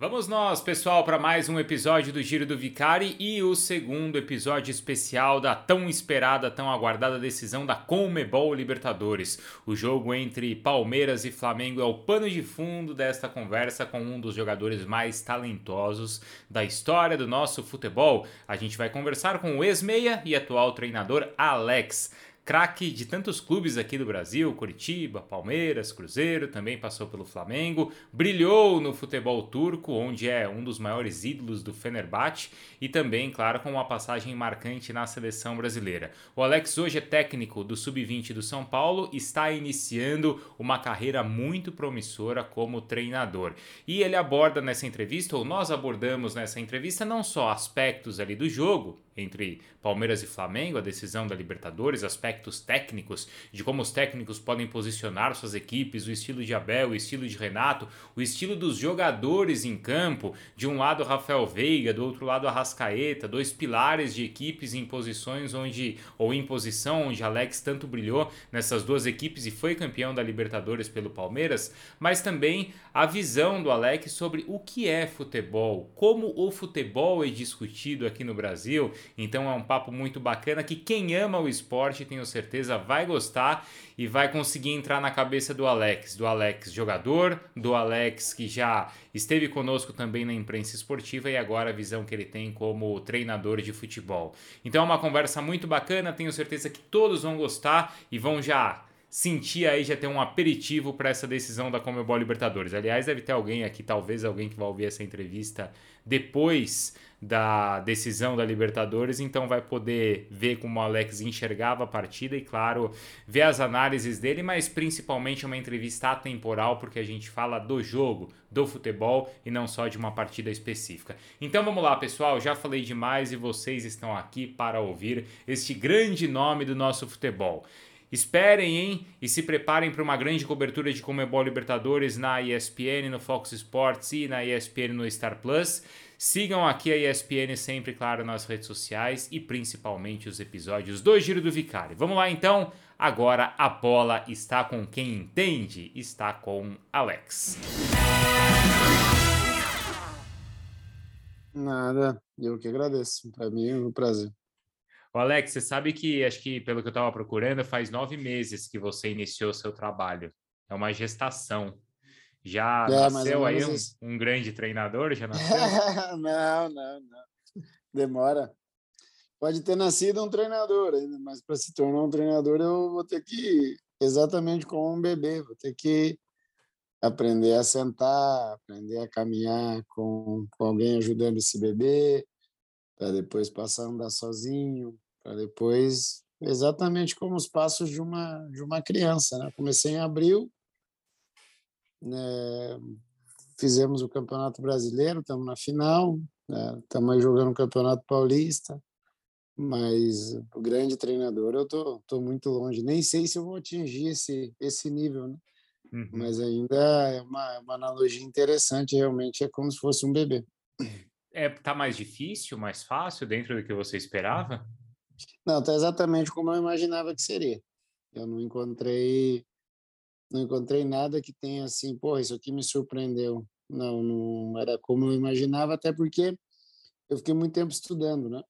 Vamos nós, pessoal, para mais um episódio do Giro do Vicari e o segundo episódio especial da tão esperada, tão aguardada decisão da Conmebol Libertadores. O jogo entre Palmeiras e Flamengo é o pano de fundo desta conversa com um dos jogadores mais talentosos da história do nosso futebol. A gente vai conversar com o ex-meia e atual treinador Alex craque de tantos clubes aqui do Brasil, Curitiba, Palmeiras, Cruzeiro, também passou pelo Flamengo, brilhou no futebol turco, onde é um dos maiores ídolos do Fenerbahçe e também, claro, com uma passagem marcante na seleção brasileira. O Alex hoje é técnico do Sub-20 do São Paulo, está iniciando uma carreira muito promissora como treinador. E ele aborda nessa entrevista, ou nós abordamos nessa entrevista, não só aspectos ali do jogo, entre Palmeiras e Flamengo, a decisão da Libertadores, aspectos técnicos, de como os técnicos podem posicionar suas equipes, o estilo de Abel, o estilo de Renato, o estilo dos jogadores em campo, de um lado Rafael Veiga, do outro lado Arrascaeta, dois pilares de equipes em posições onde, ou em posição onde Alex tanto brilhou nessas duas equipes e foi campeão da Libertadores pelo Palmeiras, mas também a visão do Alex sobre o que é futebol, como o futebol é discutido aqui no Brasil então é um papo muito bacana que quem ama o esporte, tenho certeza, vai gostar e vai conseguir entrar na cabeça do Alex, do Alex jogador, do Alex que já esteve conosco também na imprensa esportiva e agora a visão que ele tem como treinador de futebol. Então é uma conversa muito bacana, tenho certeza que todos vão gostar e vão já sentir aí já ter um aperitivo para essa decisão da Comebol Libertadores. Aliás, deve ter alguém aqui, talvez alguém que vai ouvir essa entrevista depois da decisão da Libertadores, então vai poder ver como o Alex enxergava a partida e, claro, ver as análises dele, mas principalmente uma entrevista atemporal, porque a gente fala do jogo, do futebol e não só de uma partida específica. Então vamos lá, pessoal, já falei demais e vocês estão aqui para ouvir este grande nome do nosso futebol. Esperem, hein? E se preparem para uma grande cobertura de Comebol Libertadores na ESPN, no Fox Sports e na ESPN no Star Plus. Sigam aqui a ESPN sempre, claro, nas redes sociais e principalmente os episódios do Giro do Vicário. Vamos lá então? Agora a bola está com quem entende, está com Alex. Nada, eu que agradeço. Para mim é um prazer. O Alex, você sabe que, acho que pelo que eu estava procurando, faz nove meses que você iniciou seu trabalho. É uma gestação. Já é, nasceu aí um, um, grande treinador? Já nasceu? não, não, não. Demora. Pode ter nascido um treinador ainda, mas para se tornar um treinador eu vou ter que, exatamente como um bebê, vou ter que aprender a sentar, aprender a caminhar com, com alguém ajudando esse bebê, para depois passar a andar sozinho, para depois exatamente como os passos de uma de uma criança, né? Comecei em abril, né, fizemos o Campeonato Brasileiro, estamos na final, estamos né, jogando o Campeonato Paulista, mas o grande treinador eu tô, tô muito longe, nem sei se eu vou atingir esse, esse nível, né? Uhum. mas ainda é uma, uma analogia interessante, realmente é como se fosse um bebê. É, tá mais difícil, mais fácil dentro do que você esperava? Não, tá exatamente como eu imaginava que seria. Eu não encontrei não encontrei nada que tenha assim, pô, isso aqui me surpreendeu. Não, não era como eu imaginava, até porque eu fiquei muito tempo estudando, né?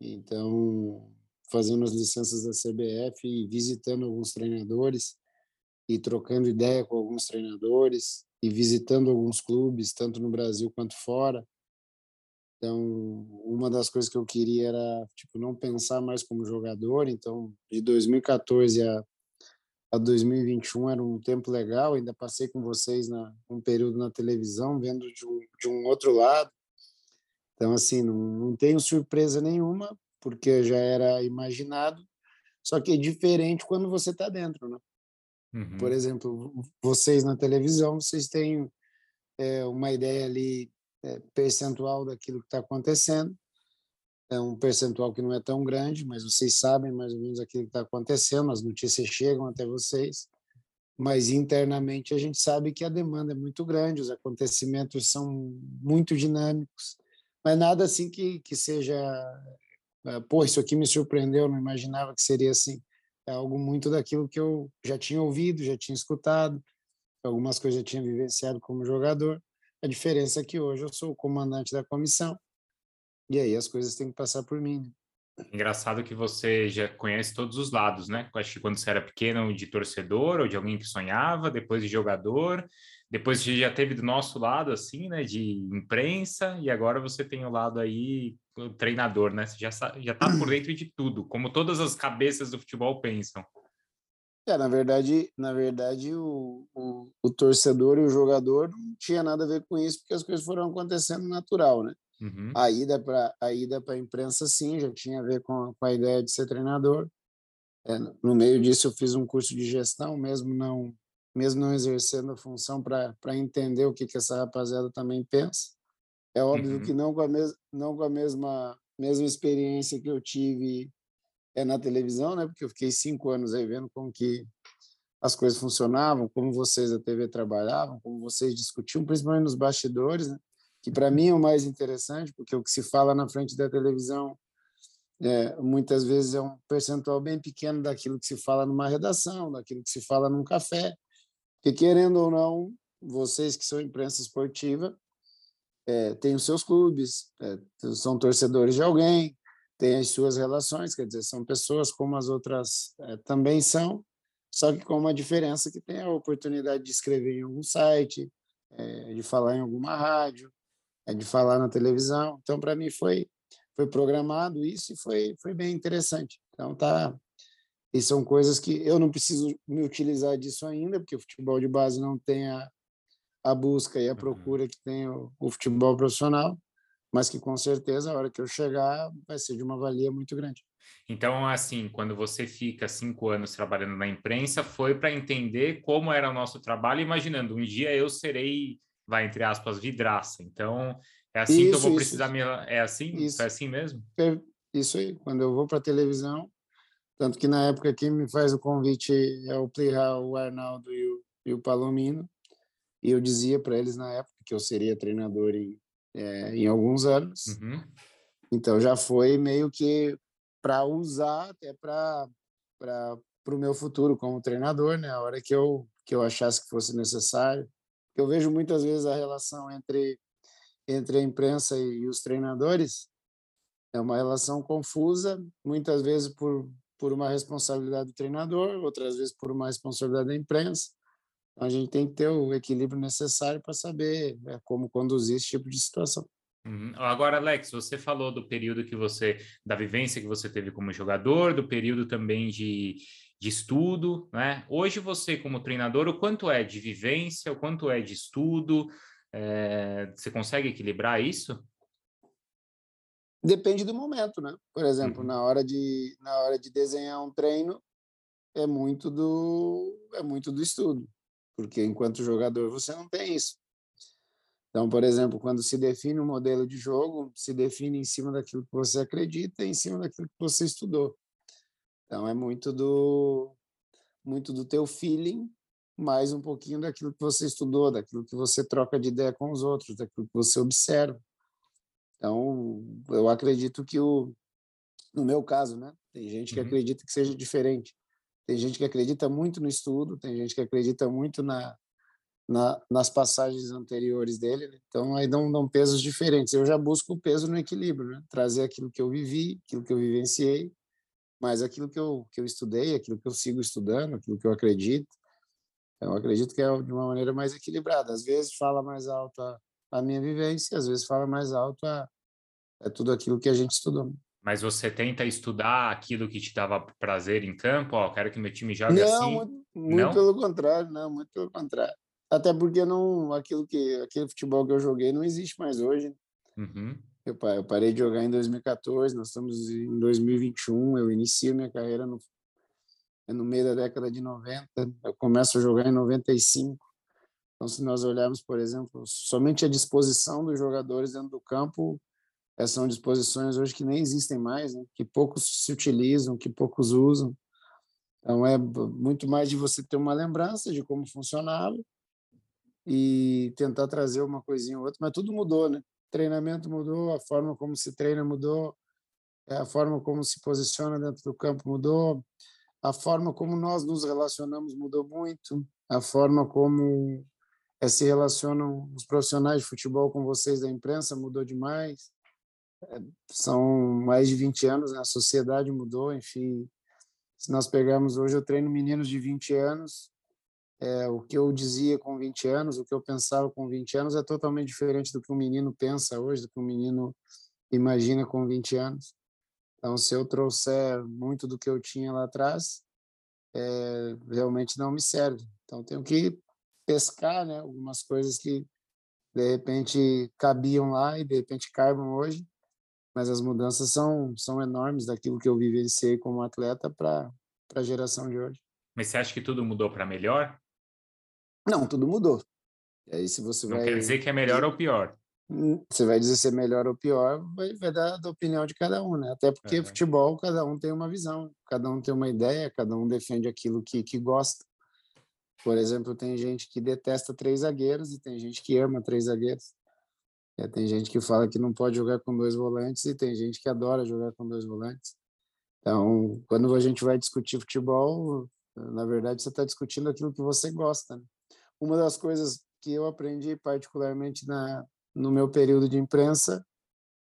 Então, fazendo as licenças da CBF e visitando alguns treinadores e trocando ideia com alguns treinadores e visitando alguns clubes, tanto no Brasil quanto fora. Então, uma das coisas que eu queria era, tipo, não pensar mais como jogador. Então, de 2014 a a 2021 era um tempo legal, ainda passei com vocês na, um período na televisão, vendo de um, de um outro lado. Então, assim, não, não tenho surpresa nenhuma, porque já era imaginado, só que é diferente quando você está dentro, né? Uhum. Por exemplo, vocês na televisão, vocês têm é, uma ideia ali percentual daquilo que está acontecendo, é um percentual que não é tão grande, mas vocês sabem mais ou menos aquilo que está acontecendo, as notícias chegam até vocês, mas internamente a gente sabe que a demanda é muito grande, os acontecimentos são muito dinâmicos, mas nada assim que, que seja, é, pô, isso aqui me surpreendeu, não imaginava que seria assim. É algo muito daquilo que eu já tinha ouvido, já tinha escutado, algumas coisas já tinha vivenciado como jogador. A diferença é que hoje eu sou o comandante da comissão e aí as coisas têm que passar por mim. Né? Engraçado que você já conhece todos os lados, né? Acho que quando você era pequeno, de torcedor ou de alguém que sonhava, depois de jogador, depois você já teve do nosso lado, assim, né? De imprensa, e agora você tem o lado aí, o treinador, né? Você já, já tá por dentro de tudo, como todas as cabeças do futebol pensam. É, na verdade, na verdade o, o, o torcedor e o jogador não tinha nada a ver com isso, porque as coisas foram acontecendo natural, né? Uhum. A ida para a ida imprensa sim, já tinha a ver com, com a ideia de ser treinador. É, no meio disso eu fiz um curso de gestão, mesmo não mesmo não exercendo a função para entender o que que essa rapaziada também pensa. É óbvio uhum. que não com a mes, não com a mesma mesma experiência que eu tive é na televisão, né? Porque eu fiquei cinco anos aí vendo como que as coisas funcionavam, como vocês da TV trabalhavam, como vocês discutiam, principalmente nos bastidores, né? que para mim é o mais interessante, porque o que se fala na frente da televisão é, muitas vezes é um percentual bem pequeno daquilo que se fala numa redação, daquilo que se fala num café, que querendo ou não, vocês que são imprensa esportiva, é, têm os seus clubes, é, são torcedores de alguém, têm as suas relações, quer dizer, são pessoas como as outras é, também são, só que com uma diferença que tem a oportunidade de escrever em algum site, é, de falar em alguma rádio, é de falar na televisão. Então, para mim foi foi programado isso e foi foi bem interessante. Então tá e são coisas que eu não preciso me utilizar disso ainda, porque o futebol de base não tem a, a busca e a uhum. procura que tem o, o futebol profissional, mas que com certeza a hora que eu chegar vai ser de uma valia muito grande. Então, assim, quando você fica cinco anos trabalhando na imprensa, foi para entender como era o nosso trabalho, imaginando um dia eu serei vai, entre aspas, vidraça. Então, é assim isso, que eu vou precisar me. É assim? Isso. É assim mesmo? Isso aí. Quando eu vou para a televisão, tanto que na época quem me faz o convite é o Plihal, o Arnaldo e o, e o Palomino. E eu dizia para eles na época que eu seria treinador em, é, em alguns anos. Uhum. Então já foi meio que para usar até para para o meu futuro como treinador, né? A hora que eu que eu achasse que fosse necessário eu vejo muitas vezes a relação entre entre a imprensa e os treinadores é uma relação confusa, muitas vezes por por uma responsabilidade do treinador, outras vezes por uma responsabilidade da imprensa. Então, a gente tem que ter o equilíbrio necessário para saber né, como conduzir esse tipo de situação. Uhum. Agora, Alex, você falou do período que você, da vivência que você teve como jogador, do período também de, de estudo, né? Hoje você, como treinador, o quanto é de vivência, o quanto é de estudo? É, você consegue equilibrar isso? Depende do momento, né? Por exemplo, uhum. na hora de na hora de desenhar um treino é muito do é muito do estudo, porque enquanto jogador você não tem isso. Então, por exemplo, quando se define um modelo de jogo, se define em cima daquilo que você acredita, em cima daquilo que você estudou. Então é muito do muito do teu feeling, mais um pouquinho daquilo que você estudou, daquilo que você troca de ideia com os outros, daquilo que você observa. Então, eu acredito que o no meu caso, né? Tem gente que uhum. acredita que seja diferente. Tem gente que acredita muito no estudo, tem gente que acredita muito na, na nas passagens anteriores dele. Né? Então, aí dão, dão pesos diferentes. Eu já busco o peso no equilíbrio, né? Trazer aquilo que eu vivi, aquilo que eu vivenciei, mas aquilo que eu, que eu estudei, aquilo que eu sigo estudando, aquilo que eu acredito, eu acredito que é de uma maneira mais equilibrada. Às vezes fala mais alto a, a minha vivência, às vezes fala mais alto a, é tudo aquilo que a gente estudou. Mas você tenta estudar aquilo que te dava prazer em campo? Ó, quero que meu time jogue não, assim? Muito, muito não, pelo contrário, não, muito pelo contrário. Até porque não, aquilo que, aquele futebol que eu joguei não existe mais hoje. Uhum. Eu, eu parei de jogar em 2014, nós estamos em 2021, eu inicio minha carreira no, no meio da década de 90, eu começo a jogar em 95. Então, se nós olharmos, por exemplo, somente a disposição dos jogadores dentro do campo, são disposições hoje que nem existem mais, né? que poucos se utilizam, que poucos usam. Então, é muito mais de você ter uma lembrança de como funcionava e tentar trazer uma coisinha ou outra, mas tudo mudou, né? treinamento mudou, a forma como se treina mudou, a forma como se posiciona dentro do campo mudou, a forma como nós nos relacionamos mudou muito, a forma como é, se relacionam os profissionais de futebol com vocês da imprensa mudou demais. É, são mais de 20 anos, né? a sociedade mudou, enfim. Se nós pegarmos hoje, eu treino meninos de 20 anos. É, o que eu dizia com 20 anos, o que eu pensava com 20 anos é totalmente diferente do que um menino pensa hoje, do que um menino imagina com 20 anos. Então, se eu trouxer muito do que eu tinha lá atrás, é, realmente não me serve. Então, tenho que pescar né, algumas coisas que de repente cabiam lá e de repente caibam hoje, mas as mudanças são, são enormes daquilo que eu vivenciei como atleta para a geração de hoje. Mas você acha que tudo mudou para melhor? Não, tudo mudou. E aí, se você Não vai... quer dizer que é melhor ou pior. Hum, você vai dizer se é melhor ou pior, vai, vai dar da opinião de cada um, né? Até porque uhum. futebol, cada um tem uma visão, cada um tem uma ideia, cada um defende aquilo que, que gosta. Por exemplo, tem gente que detesta três zagueiros e tem gente que ama três zagueiros. É, tem gente que fala que não pode jogar com dois volantes e tem gente que adora jogar com dois volantes. Então, quando a gente vai discutir futebol, na verdade, você está discutindo aquilo que você gosta. Né? Uma das coisas que eu aprendi particularmente na, no meu período de imprensa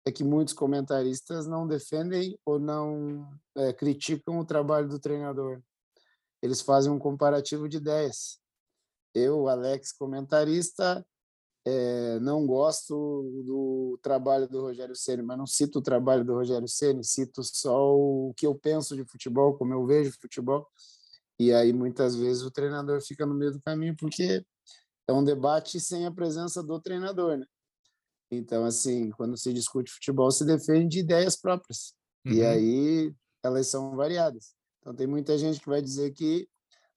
é que muitos comentaristas não defendem ou não é, criticam o trabalho do treinador eles fazem um comparativo de ideias. Eu, Alex, comentarista, é, não gosto do trabalho do Rogério Ceni, mas não cito o trabalho do Rogério Ceni, cito só o que eu penso de futebol, como eu vejo futebol. E aí muitas vezes o treinador fica no meio do caminho porque é um debate sem a presença do treinador, né? Então assim, quando se discute futebol, se defende ideias próprias. Uhum. E aí elas são variadas. Então tem muita gente que vai dizer que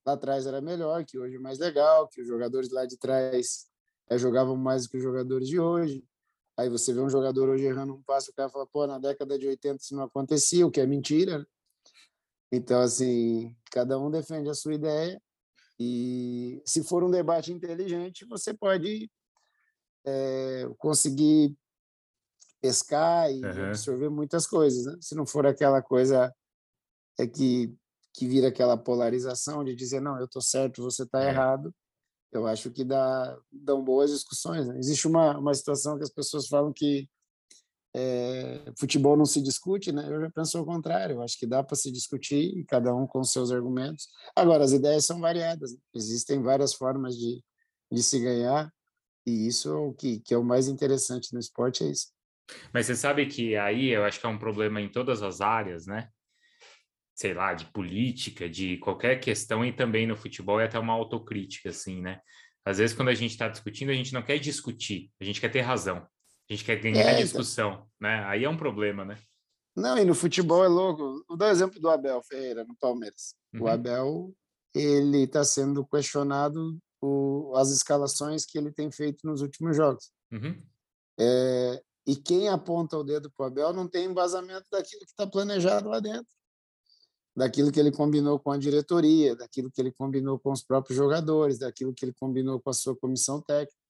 lá atrás era melhor, que hoje é mais legal, que os jogadores lá de trás é, jogavam mais do que os jogadores de hoje. Aí você vê um jogador hoje errando um passo, o cara fala, pô, na década de 80 isso não acontecia, o que é mentira. Né? Então, assim, cada um defende a sua ideia e se for um debate inteligente, você pode é, conseguir pescar e uhum. absorver muitas coisas. Né? Se não for aquela coisa é que que vira aquela polarização de dizer não, eu estou certo, você está é. errado. Eu acho que dá dão boas discussões. Né? Existe uma uma situação que as pessoas falam que é, futebol não se discute, né? Eu já penso ao contrário. Eu acho que dá para se discutir, cada um com seus argumentos. Agora, as ideias são variadas. Né? Existem várias formas de, de se ganhar e isso é o que, que é o mais interessante no esporte, é isso. Mas você sabe que aí eu acho que é um problema em todas as áreas, né? Sei lá, de política, de qualquer questão e também no futebol é até uma autocrítica, assim, né? Às vezes, quando a gente está discutindo, a gente não quer discutir, a gente quer ter razão, a gente quer ganhar é, a discussão, então... né? Aí é um problema, né? Não, e no futebol é louco. Vou dar o exemplo do Abel Ferreira no Palmeiras. Uhum. O Abel, ele está sendo questionado o, as escalações que ele tem feito nos últimos jogos. Uhum. É, e quem aponta o dedo para o Abel não tem embasamento daquilo que está planejado lá dentro daquilo que ele combinou com a diretoria, daquilo que ele combinou com os próprios jogadores, daquilo que ele combinou com a sua comissão técnica.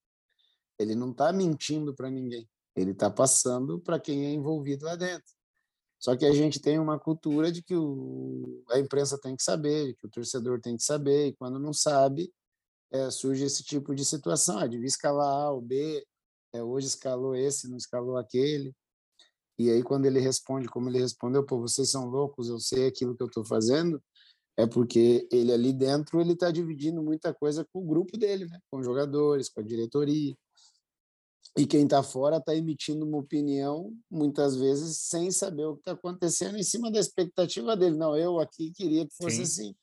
Ele não está mentindo para ninguém, ele está passando para quem é envolvido lá dentro. Só que a gente tem uma cultura de que o, a imprensa tem que saber, que o torcedor tem que saber, e quando não sabe, é, surge esse tipo de situação. Ah, devia escalar A ou B, é, hoje escalou esse, não escalou aquele. E aí, quando ele responde como ele respondeu, pô, vocês são loucos, eu sei aquilo que eu estou fazendo, é porque ele ali dentro ele está dividindo muita coisa com o grupo dele, né? com os jogadores, com a diretoria. E quem está fora está emitindo uma opinião, muitas vezes, sem saber o que está acontecendo, em cima da expectativa dele. Não, eu aqui queria que fosse Sim. assim.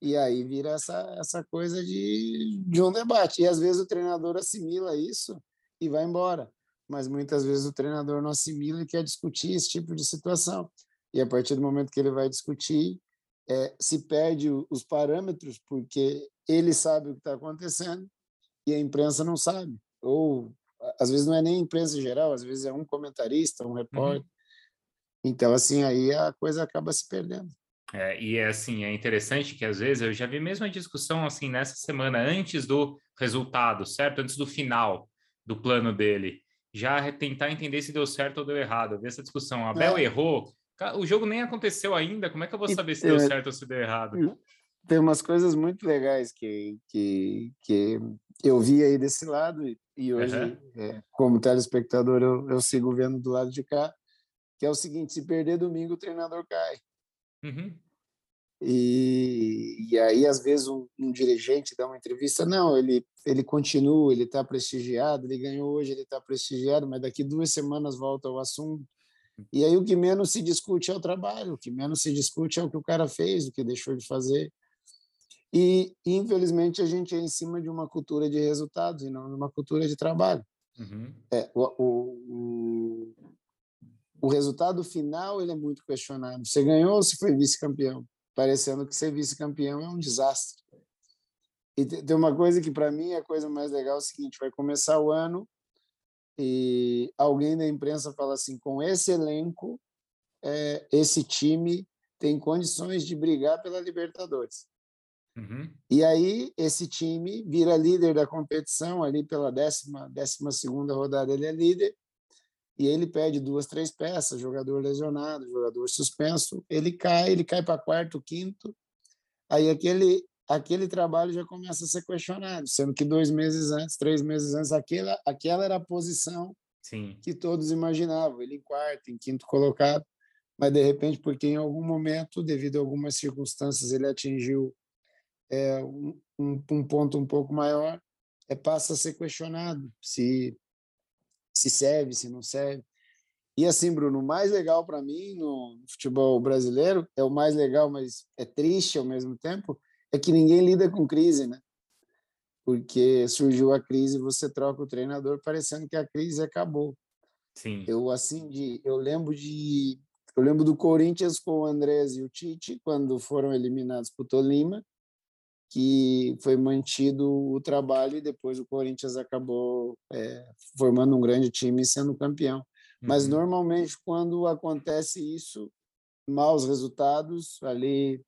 E aí vira essa, essa coisa de, de um debate. E às vezes o treinador assimila isso e vai embora mas muitas vezes o treinador não assimila e quer discutir esse tipo de situação. E a partir do momento que ele vai discutir, é, se perde os parâmetros, porque ele sabe o que está acontecendo e a imprensa não sabe. Ou, às vezes, não é nem a imprensa em geral, às vezes é um comentarista, um repórter. Uhum. Então, assim, aí a coisa acaba se perdendo. É, e é assim, é interessante que às vezes eu já vi mesmo a discussão assim nessa semana antes do resultado, certo? Antes do final do plano dele já tentar entender se deu certo ou deu errado, ver essa discussão. Abel é. errou, o jogo nem aconteceu ainda, como é que eu vou saber se deu certo ou se deu errado? Tem umas coisas muito legais que, que, que eu vi aí desse lado e, e hoje, uhum. é, como telespectador, eu, eu sigo vendo do lado de cá, que é o seguinte: se perder domingo, o treinador cai. Uhum. E, e aí, às vezes, um, um, dirigente dá uma entrevista, não, ele, ele continua, ele está prestigiado, ele ganhou hoje, ele está prestigiado, mas daqui duas semanas volta ao assunto. E aí o que menos se discute é o trabalho, o que menos se discute é o que o cara fez, o que deixou de fazer. E, infelizmente, a gente é em cima de uma cultura de resultados e não de uma cultura de trabalho. Uhum. É, o, o, o, resultado final ele é muito questionado. Você ganhou ou você foi vice-campeão? Parecendo que ser vice-campeão é um desastre. E tem uma coisa que para mim é a coisa mais legal é o seguinte, vai começar o ano e alguém da imprensa fala assim, com esse elenco, é, esse time tem condições de brigar pela Libertadores. Uhum. E aí esse time vira líder da competição ali pela décima, décima segunda rodada ele é líder e ele pede duas, três peças, jogador lesionado, jogador suspenso, ele cai, ele cai para quarto, quinto, aí aquele aquele trabalho já começa a ser questionado, sendo que dois meses antes, três meses antes, aquela, aquela era a posição Sim. que todos imaginavam, ele em quarto, em quinto colocado, mas de repente, porque em algum momento, devido a algumas circunstâncias, ele atingiu é, um, um, ponto um pouco maior, é, passa a ser questionado se se serve, se não serve. E assim, Bruno, o mais legal para mim no futebol brasileiro, é o mais legal, mas é triste ao mesmo tempo, é que ninguém lida com crise, né? Porque surgiu a crise, você troca o treinador parecendo que a crise acabou. Sim. Eu assim de, eu lembro de, eu lembro do Corinthians com o Andrés e o Tite quando foram eliminados por Tolima que foi mantido o trabalho e depois o Corinthians acabou é, formando um grande time e sendo campeão. Uhum. Mas normalmente quando acontece isso, maus resultados, ali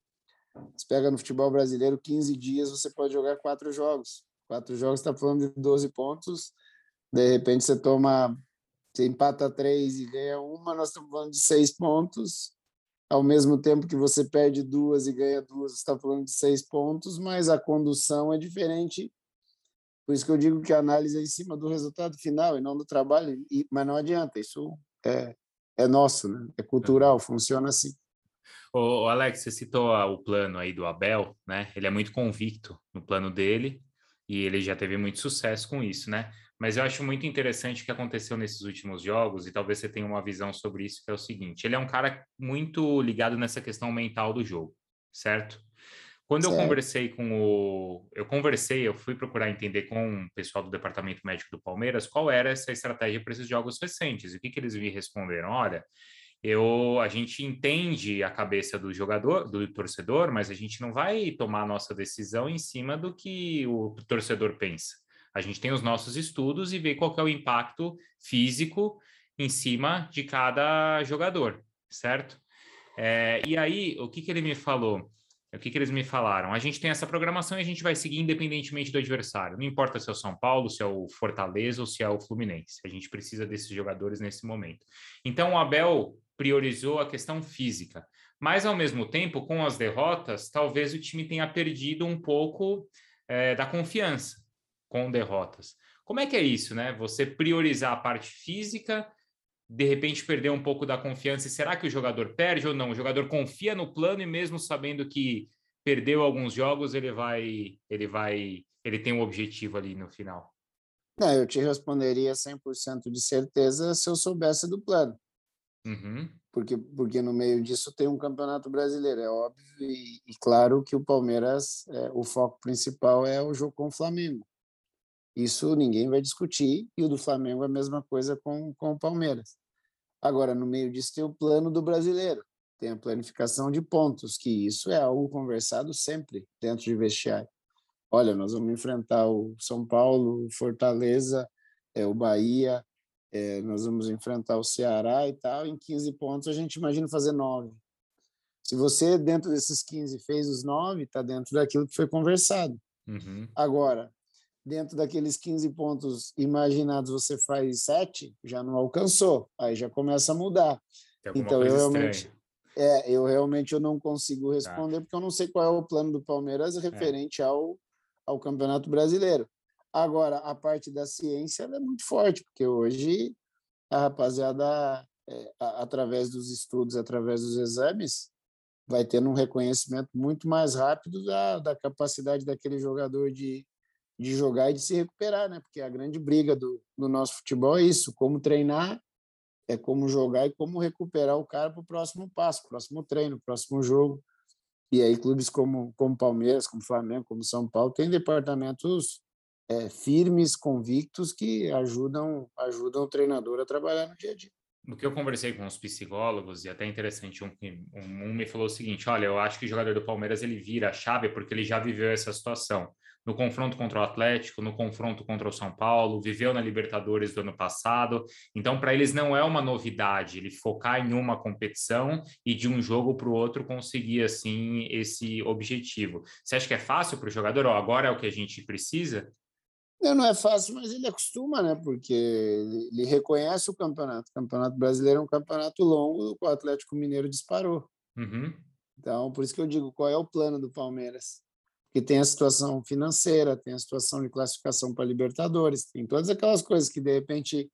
você pega no futebol brasileiro 15 dias, você pode jogar quatro jogos. Quatro jogos está falando de 12 pontos. De repente você toma, você empata três e ganha uma, nós estamos falando de seis pontos ao mesmo tempo que você perde duas e ganha duas, você está falando de seis pontos, mas a condução é diferente. Por isso que eu digo que a análise é em cima do resultado final e não do trabalho. E, mas não adianta, isso é, é nosso, né? é cultural, funciona assim. O Alex, você citou o plano aí do Abel, né? Ele é muito convicto no plano dele e ele já teve muito sucesso com isso, né? Mas eu acho muito interessante o que aconteceu nesses últimos jogos, e talvez você tenha uma visão sobre isso, que é o seguinte: ele é um cara muito ligado nessa questão mental do jogo, certo? Quando certo. eu conversei com o. Eu conversei, eu fui procurar entender com o pessoal do departamento médico do Palmeiras qual era essa estratégia para esses jogos recentes. E o que, que eles me responderam? Olha, eu, a gente entende a cabeça do jogador, do torcedor, mas a gente não vai tomar a nossa decisão em cima do que o torcedor pensa. A gente tem os nossos estudos e vê qual é o impacto físico em cima de cada jogador, certo? É, e aí, o que, que ele me falou? O que, que eles me falaram? A gente tem essa programação e a gente vai seguir independentemente do adversário. Não importa se é o São Paulo, se é o Fortaleza ou se é o Fluminense. A gente precisa desses jogadores nesse momento. Então, o Abel priorizou a questão física. Mas, ao mesmo tempo, com as derrotas, talvez o time tenha perdido um pouco é, da confiança com derrotas. Como é que é isso, né? Você priorizar a parte física, de repente perder um pouco da confiança. E será que o jogador perde ou não? O jogador confia no plano e mesmo sabendo que perdeu alguns jogos, ele vai, ele vai, ele tem um objetivo ali no final. Não, eu te responderia 100% de certeza se eu soubesse do plano. Uhum. Porque, porque no meio disso tem um campeonato brasileiro, é óbvio, e, e claro que o Palmeiras, é, o foco principal é o jogo com o Flamengo. Isso ninguém vai discutir, e o do Flamengo é a mesma coisa com, com o Palmeiras. Agora, no meio disso tem o plano do brasileiro, tem a planificação de pontos, que isso é algo conversado sempre dentro de vestiário. Olha, nós vamos enfrentar o São Paulo, o Fortaleza, é, o Bahia, é, nós vamos enfrentar o Ceará e tal. Em 15 pontos, a gente imagina fazer nove. Se você, dentro desses 15, fez os nove, está dentro daquilo que foi conversado. Uhum. Agora, dentro daqueles 15 pontos imaginados você faz 7, já não alcançou. Aí já começa a mudar. Então eu realmente é, eu realmente eu não consigo tá. responder tá. porque eu não sei qual é o plano do Palmeiras é. referente é. ao ao Campeonato Brasileiro. Agora, a parte da ciência é muito forte, porque hoje a rapaziada, é, através dos estudos, através dos exames, vai tendo um reconhecimento muito mais rápido da, da capacidade daquele jogador de, de jogar e de se recuperar, né? Porque a grande briga do, do nosso futebol é isso: como treinar, é como jogar e como recuperar o cara para o próximo passo, próximo treino, próximo jogo. E aí clubes como como Palmeiras, como Flamengo, como São Paulo têm departamentos é, firmes, convictos que ajudam ajudam o treinador a trabalhar no dia a dia no que eu conversei com os psicólogos, e até interessante, um, um, um, me falou o seguinte: olha, eu acho que o jogador do Palmeiras ele vira a chave porque ele já viveu essa situação. No confronto contra o Atlético, no confronto contra o São Paulo, viveu na Libertadores do ano passado. Então, para eles não é uma novidade ele focar em uma competição e de um jogo para o outro conseguir assim esse objetivo. Você acha que é fácil para o jogador? Oh, agora é o que a gente precisa? Não é fácil, mas ele acostuma, né? Porque ele reconhece o campeonato. O campeonato brasileiro é um campeonato longo, do qual o Atlético Mineiro disparou. Uhum. Então, por isso que eu digo, qual é o plano do Palmeiras? Porque tem a situação financeira, tem a situação de classificação para Libertadores, tem todas aquelas coisas que, de repente,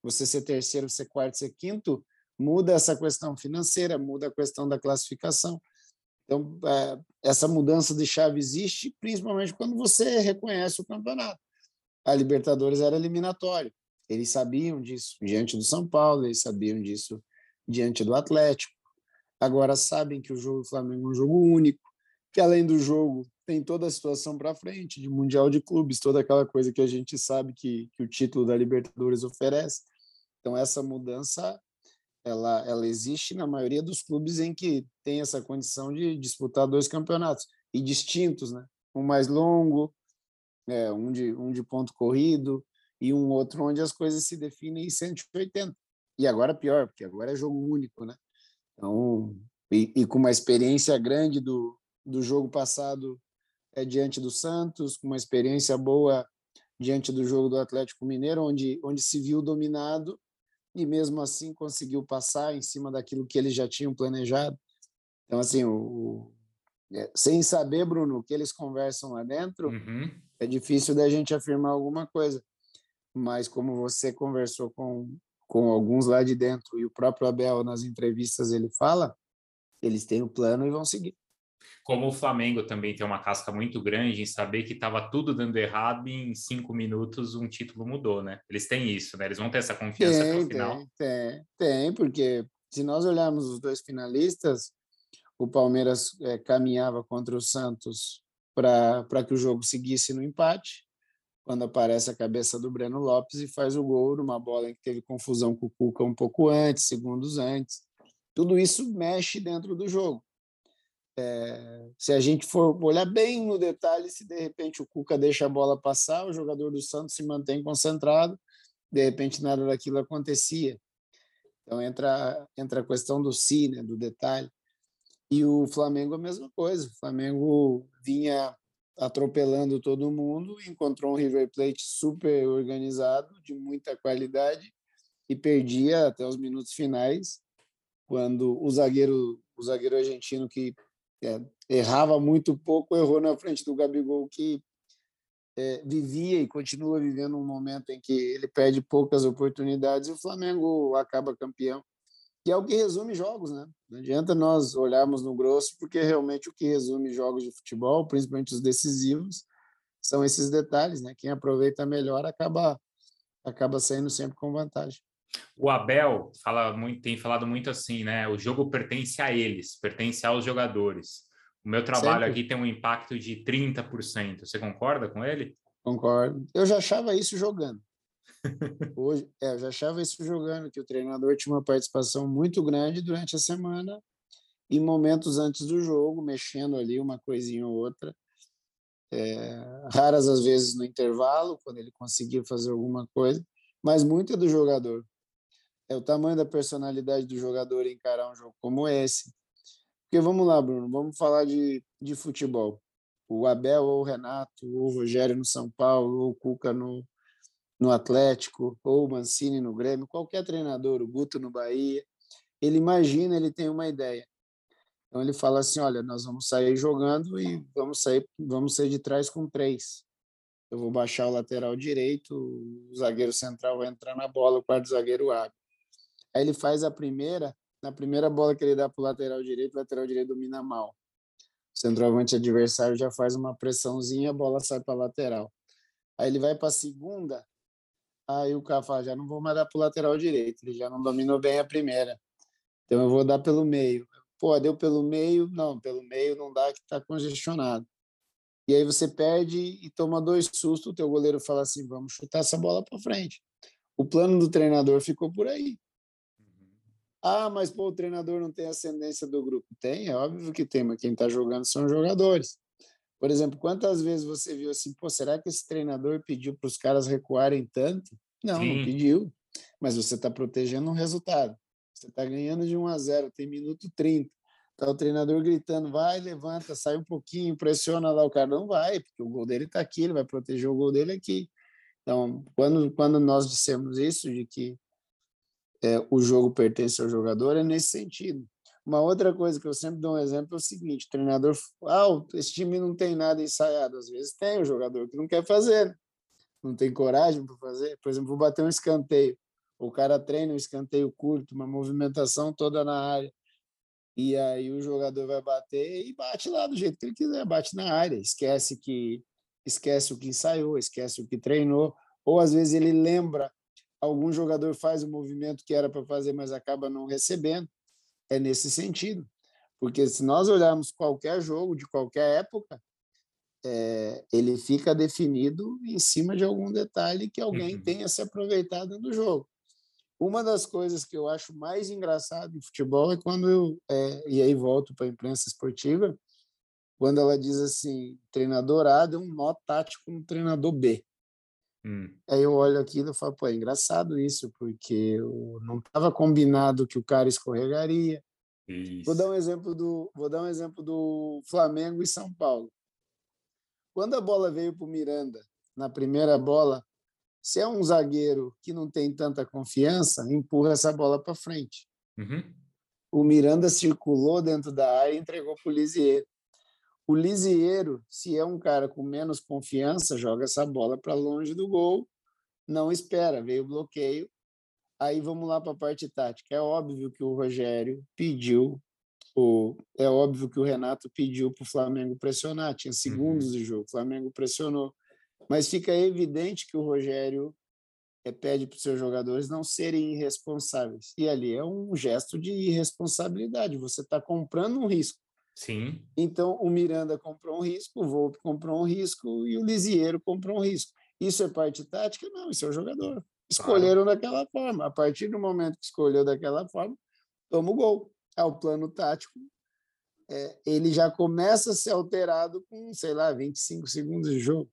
você ser terceiro, ser quarto, ser quinto, muda essa questão financeira, muda a questão da classificação. Então, é, essa mudança de chave existe, principalmente quando você reconhece o campeonato a Libertadores era eliminatório. Eles sabiam disso diante do São Paulo, eles sabiam disso diante do Atlético. Agora sabem que o jogo do Flamengo é um jogo único, que além do jogo tem toda a situação para frente de Mundial de Clubes, toda aquela coisa que a gente sabe que, que o título da Libertadores oferece. Então essa mudança ela, ela existe na maioria dos clubes em que tem essa condição de disputar dois campeonatos e distintos, né? Um mais longo, é, um, de, um de ponto corrido e um outro onde as coisas se definem em 180. E agora pior, porque agora é jogo único, né? Então, e, e com uma experiência grande do, do jogo passado é, diante do Santos, com uma experiência boa diante do jogo do Atlético Mineiro, onde, onde se viu dominado e mesmo assim conseguiu passar em cima daquilo que eles já tinham planejado. Então, assim, o, é, sem saber, Bruno, o que eles conversam lá dentro, uhum. é difícil da gente afirmar alguma coisa. Mas como você conversou com, com alguns lá de dentro e o próprio Abel nas entrevistas ele fala, eles têm o plano e vão seguir. Como o Flamengo também tem uma casca muito grande em saber que estava tudo dando errado e em cinco minutos um título mudou, né? Eles têm isso, né? Eles vão ter essa confiança tem, até o final. Tem, tem, porque se nós olharmos os dois finalistas, o Palmeiras é, caminhava contra o Santos para que o jogo seguisse no empate, quando aparece a cabeça do Breno Lopes e faz o gol numa bola em que teve confusão com o Cuca um pouco antes, segundos antes. Tudo isso mexe dentro do jogo. É, se a gente for olhar bem no detalhe, se de repente o Cuca deixa a bola passar, o jogador do Santos se mantém concentrado, de repente nada daquilo acontecia. Então entra, entra a questão do si, né, do detalhe. E o Flamengo a mesma coisa. O Flamengo vinha atropelando todo mundo, encontrou um River Plate super organizado, de muita qualidade, e perdia até os minutos finais, quando o zagueiro, o zagueiro argentino que é, errava muito pouco, errou na frente do Gabigol, que é, vivia e continua vivendo um momento em que ele perde poucas oportunidades e o Flamengo acaba campeão que é o que resume jogos, né? Não adianta nós olharmos no grosso, porque realmente o que resume jogos de futebol, principalmente os decisivos, são esses detalhes, né? Quem aproveita melhor acaba acaba saindo sempre com vantagem. O Abel fala muito, tem falado muito assim, né? O jogo pertence a eles, pertence aos jogadores. O meu trabalho sempre. aqui tem um impacto de 30%. Você concorda com ele? Concordo. Eu já achava isso jogando. Hoje, é, eu já achava isso jogando, que o treinador tinha uma participação muito grande durante a semana e momentos antes do jogo, mexendo ali uma coisinha ou outra. É, raras às vezes no intervalo, quando ele conseguia fazer alguma coisa, mas muito é do jogador. É o tamanho da personalidade do jogador encarar um jogo como esse. Porque vamos lá, Bruno, vamos falar de, de futebol. O Abel ou o Renato, ou o Rogério no São Paulo, ou o Cuca no, no Atlético, ou o Mancini no Grêmio, qualquer treinador, o Guto no Bahia, ele imagina, ele tem uma ideia. Então ele fala assim, olha, nós vamos sair jogando e vamos sair, vamos sair de trás com três. eu vou baixar o lateral direito, o zagueiro central vai entrar na bola, o quarto zagueiro abre. Aí ele faz a primeira, na primeira bola que ele dá para o lateral direito, o lateral direito domina mal. O centroavante adversário já faz uma pressãozinha, a bola sai para lateral. Aí ele vai para a segunda, aí o cara fala, já não vou mais dar para o lateral direito, ele já não dominou bem a primeira. Então eu vou dar pelo meio. Pô, deu pelo meio? Não, pelo meio não dá que está congestionado. E aí você perde e toma dois sustos, o teu goleiro fala assim, vamos chutar essa bola para frente. O plano do treinador ficou por aí. Ah, mas pô, o treinador não tem ascendência do grupo. Tem, é óbvio que tem, mas quem está jogando são os jogadores. Por exemplo, quantas vezes você viu assim, pô, será que esse treinador pediu para os caras recuarem tanto? Não, Sim. não pediu. Mas você está protegendo um resultado. Você está ganhando de 1 a 0, tem minuto 30. Tá o treinador gritando, vai, levanta, sai um pouquinho, pressiona lá, o cara não vai, porque o gol dele está aqui, ele vai proteger o gol dele aqui. Então, quando, quando nós dissemos isso, de que é, o jogo pertence ao jogador, é nesse sentido. Uma outra coisa que eu sempre dou um exemplo é o seguinte: o treinador, ah, esse time não tem nada ensaiado. Às vezes tem o jogador que não quer fazer, não tem coragem para fazer. Por exemplo, vou bater um escanteio. O cara treina um escanteio curto, uma movimentação toda na área. E aí o jogador vai bater e bate lá do jeito que ele quiser, bate na área, esquece que esquece o que ensaiou, esquece o que treinou, ou às vezes ele lembra algum jogador faz o movimento que era para fazer, mas acaba não recebendo. É nesse sentido. Porque se nós olharmos qualquer jogo de qualquer época, é, ele fica definido em cima de algum detalhe que alguém uhum. tenha se aproveitado do jogo. Uma das coisas que eu acho mais engraçado em futebol é quando eu, é, e aí volto para a imprensa esportiva, quando ela diz assim, treinador A deu um nó tático no treinador B. Hum. Aí eu olho aquilo e falo, pô, é engraçado isso, porque não estava combinado que o cara escorregaria. Isso. Vou dar um exemplo do, vou dar um exemplo do Flamengo e São Paulo. Quando a bola veio para o Miranda, na primeira bola, se é um zagueiro que não tem tanta confiança, empurra essa bola para frente. Uhum. O Miranda circulou dentro da área e entregou para o Lisieiro. O Lisieiro, se é um cara com menos confiança, joga essa bola para longe do gol, não espera, veio o bloqueio. Aí vamos lá para a parte tática. É óbvio que o Rogério pediu, o, é óbvio que o Renato pediu para o Flamengo pressionar, tinha segundos uhum. de jogo, o Flamengo pressionou. Mas fica evidente que o Rogério é, pede para os seus jogadores não serem irresponsáveis. E ali é um gesto de irresponsabilidade. Você está comprando um risco. Sim. Então, o Miranda comprou um risco, o Volpe comprou um risco e o Lisieiro comprou um risco. Isso é parte tática? Não, isso é o jogador. Escolheram claro. daquela forma. A partir do momento que escolheu daquela forma, toma o gol. É o plano tático. É, ele já começa a ser alterado com, sei lá, 25 segundos de jogo.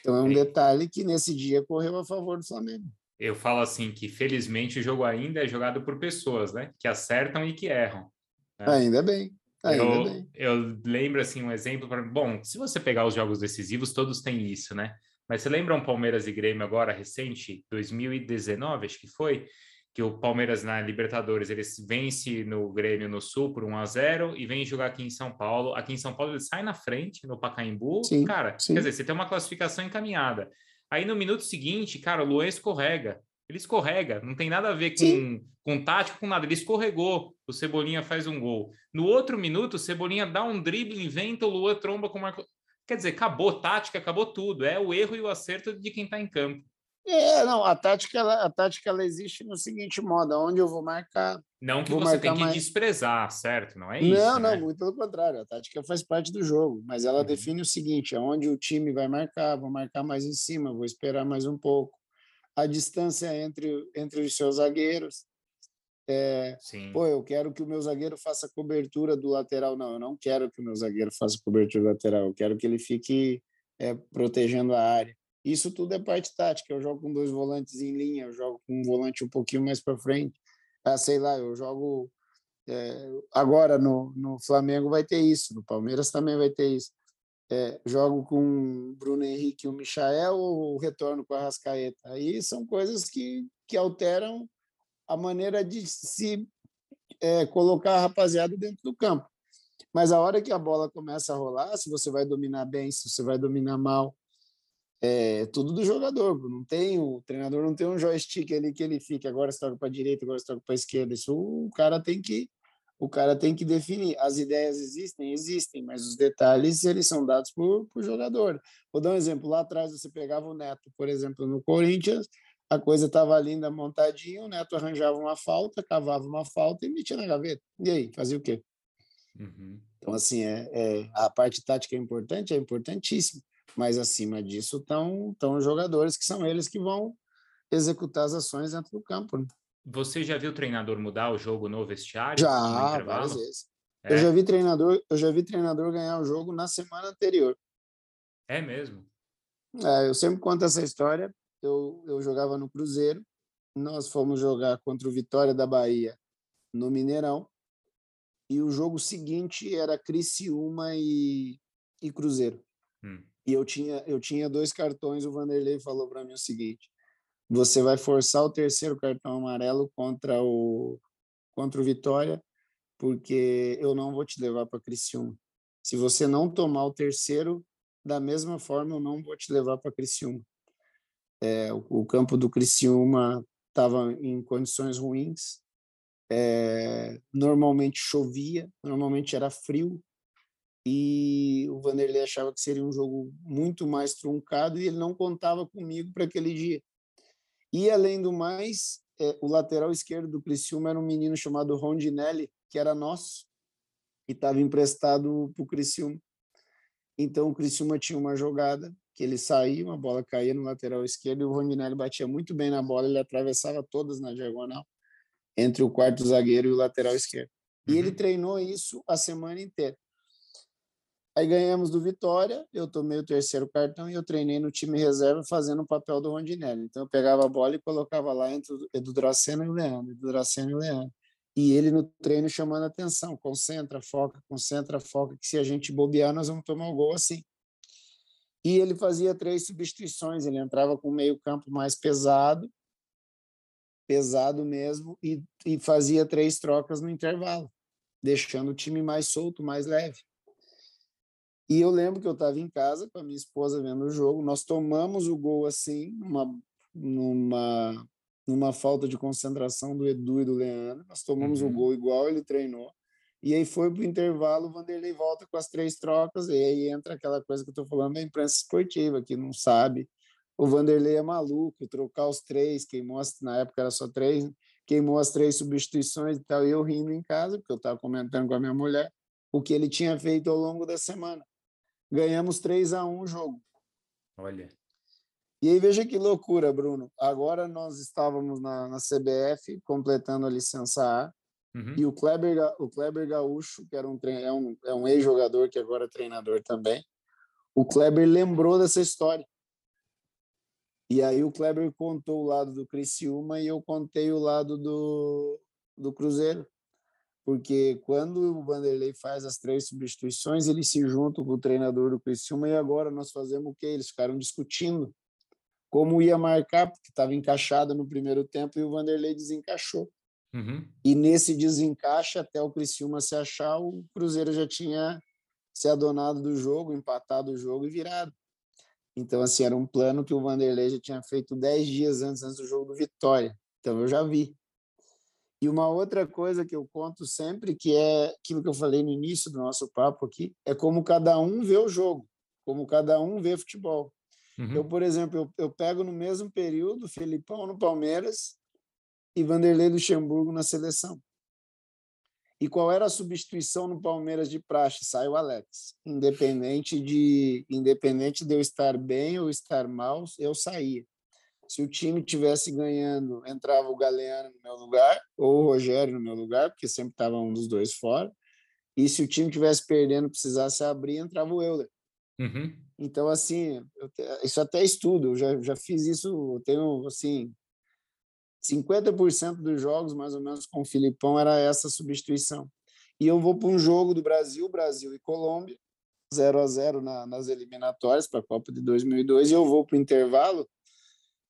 Então é um detalhe que nesse dia correu a favor do Flamengo. Eu falo assim que felizmente o jogo ainda é jogado por pessoas, né? Que acertam e que erram. Né? Ainda bem. Eu, eu lembro assim um exemplo para bom, se você pegar os jogos decisivos, todos têm isso, né? Mas você lembra um Palmeiras e Grêmio agora recente, 2019, acho que foi, que o Palmeiras na Libertadores eles vence no Grêmio no Sul por 1 a 0 e vem jogar aqui em São Paulo. Aqui em São Paulo ele sai na frente no Pacaembu. Sim, cara, sim. quer dizer, você tem uma classificação encaminhada. Aí no minuto seguinte, cara, o Luan escorrega. Ele escorrega, não tem nada a ver com, com tático, com nada. Ele escorregou, o Cebolinha faz um gol. No outro minuto, o Cebolinha dá um drible, inventa, o Luan tromba com o Marco. Quer dizer, acabou tática, acabou tudo. É o erro e o acerto de quem está em campo. É, não, a tática, ela, a tática ela existe no seguinte modo, onde eu vou marcar. Não que você tem que mais... desprezar, certo? Não é isso. Não, né? não, muito pelo contrário. A tática faz parte do jogo, mas ela uhum. define o seguinte: aonde o time vai marcar, vou marcar mais em cima, vou esperar mais um pouco. A distância entre, entre os seus zagueiros. É, Sim. Pô, eu quero que o meu zagueiro faça cobertura do lateral. Não, eu não quero que o meu zagueiro faça cobertura do lateral. Eu quero que ele fique é, protegendo a área. Isso tudo é parte tática. Eu jogo com dois volantes em linha, eu jogo com um volante um pouquinho mais para frente. Ah, sei lá, eu jogo. É, agora no, no Flamengo vai ter isso, no Palmeiras também vai ter isso. É, jogo com o Bruno Henrique e o Michael ou retorno com a Rascaeta. Aí são coisas que, que alteram a maneira de se é, colocar a rapaziada dentro do campo. Mas a hora que a bola começa a rolar, se você vai dominar bem, se você vai dominar mal, É tudo do jogador, não tem o treinador não tem um joystick ali que ele fica, agora você toca para direita, agora você toca para esquerda. Isso o cara tem que o cara tem que definir. As ideias existem, existem, mas os detalhes eles são dados por, por jogador. Vou dar um exemplo. Lá atrás você pegava o Neto, por exemplo, no Corinthians, a coisa estava linda, montadinha, o Neto arranjava uma falta, cavava uma falta e metia na gaveta. E aí, fazia o quê? Uhum. Então, assim, é, é, a parte tática é importante, é importantíssima, mas acima disso estão, os jogadores, que são eles que vão executar as ações dentro do campo. Né? Você já viu o treinador mudar o jogo no vestiário? Já, várias vezes. É. Eu já vi treinador, eu já vi treinador ganhar o jogo na semana anterior. É mesmo? É, eu sempre conto essa história. Eu, eu jogava no Cruzeiro, nós fomos jogar contra o Vitória da Bahia no Mineirão e o jogo seguinte era Criciúma e, e Cruzeiro. Hum. E eu tinha, eu tinha dois cartões, o Vanderlei falou para mim o seguinte, você vai forçar o terceiro cartão amarelo contra o, contra o Vitória, porque eu não vou te levar para Criciúma. Se você não tomar o terceiro, da mesma forma, eu não vou te levar para Criciúma. É, o, o campo do Criciúma estava em condições ruins, é, normalmente chovia, normalmente era frio, e o Vanderlei achava que seria um jogo muito mais truncado e ele não contava comigo para aquele dia. E, além do mais, é, o lateral esquerdo do Criciúma era um menino chamado Rondinelli, que era nosso, e estava emprestado para o Criciúma. Então, o Criciúma tinha uma jogada que ele saía, uma bola caía no lateral esquerdo e o Rondinelli batia muito bem na bola, ele atravessava todas na diagonal entre o quarto zagueiro e o lateral esquerdo. E uhum. ele treinou isso a semana inteira. Aí ganhamos do Vitória, eu tomei o terceiro cartão e eu treinei no time reserva fazendo o papel do Rondinelli. Então eu pegava a bola e colocava lá entre o Edu Dracena e o Leandro, Edu Dracena e o Leandro. E ele no treino chamando atenção, concentra, foca, concentra, foca, que se a gente bobear nós vamos tomar o gol assim. E ele fazia três substituições, ele entrava com o meio campo mais pesado pesado mesmo, e, e fazia três trocas no intervalo, deixando o time mais solto, mais leve. E eu lembro que eu estava em casa com a minha esposa vendo o jogo, nós tomamos o gol assim, numa, numa, numa falta de concentração do Edu e do Leandro, nós tomamos uhum. o gol igual ele treinou, e aí foi para o intervalo, o Vanderlei volta com as três trocas, e aí entra aquela coisa que eu estou falando da imprensa esportiva, que não sabe o Vanderlei é maluco, trocar os três, queimou as, na época era só três, queimou as três substituições e tal, e eu rindo em casa, porque eu estava comentando com a minha mulher o que ele tinha feito ao longo da semana. Ganhamos 3 a 1 o jogo. Olha. E aí veja que loucura, Bruno. Agora nós estávamos na, na CBF completando a licença A, uhum. e o Kleber, o Kleber Gaúcho, que era um, é um, é um ex-jogador que agora é treinador também, o Kleber lembrou dessa história e aí o Kleber contou o lado do Criciúma e eu contei o lado do, do Cruzeiro. Porque quando o Vanderlei faz as três substituições, ele se junta com o treinador do Criciúma e agora nós fazemos o quê? Eles ficaram discutindo como ia marcar, porque estava encaixado no primeiro tempo e o Vanderlei desencaixou. Uhum. E nesse desencaixe, até o Criciúma se achar, o Cruzeiro já tinha se adonado do jogo, empatado o jogo e virado. Então, assim, era um plano que o Vanderlei já tinha feito dez dias antes, antes do jogo do Vitória. Então, eu já vi. E uma outra coisa que eu conto sempre, que é aquilo que eu falei no início do nosso papo aqui, é como cada um vê o jogo, como cada um vê futebol. Uhum. Eu, por exemplo, eu, eu pego no mesmo período Felipão no Palmeiras e Vanderlei Luxemburgo na seleção. E qual era a substituição no Palmeiras de praxe? Sai o Alex. Independente de, independente de eu estar bem ou estar mal, eu saía. Se o time tivesse ganhando, entrava o Galeano no meu lugar, ou o Rogério no meu lugar, porque sempre estava um dos dois fora. E se o time tivesse perdendo, precisasse abrir, entrava o Euler. Uhum. Então, assim, eu, isso até estudo, eu já, já fiz isso, eu tenho, assim, 50% dos jogos, mais ou menos, com o Filipão era essa substituição. E eu vou para um jogo do Brasil, Brasil e Colômbia, 0 a 0 na, nas eliminatórias para a Copa de 2002, e eu vou para o intervalo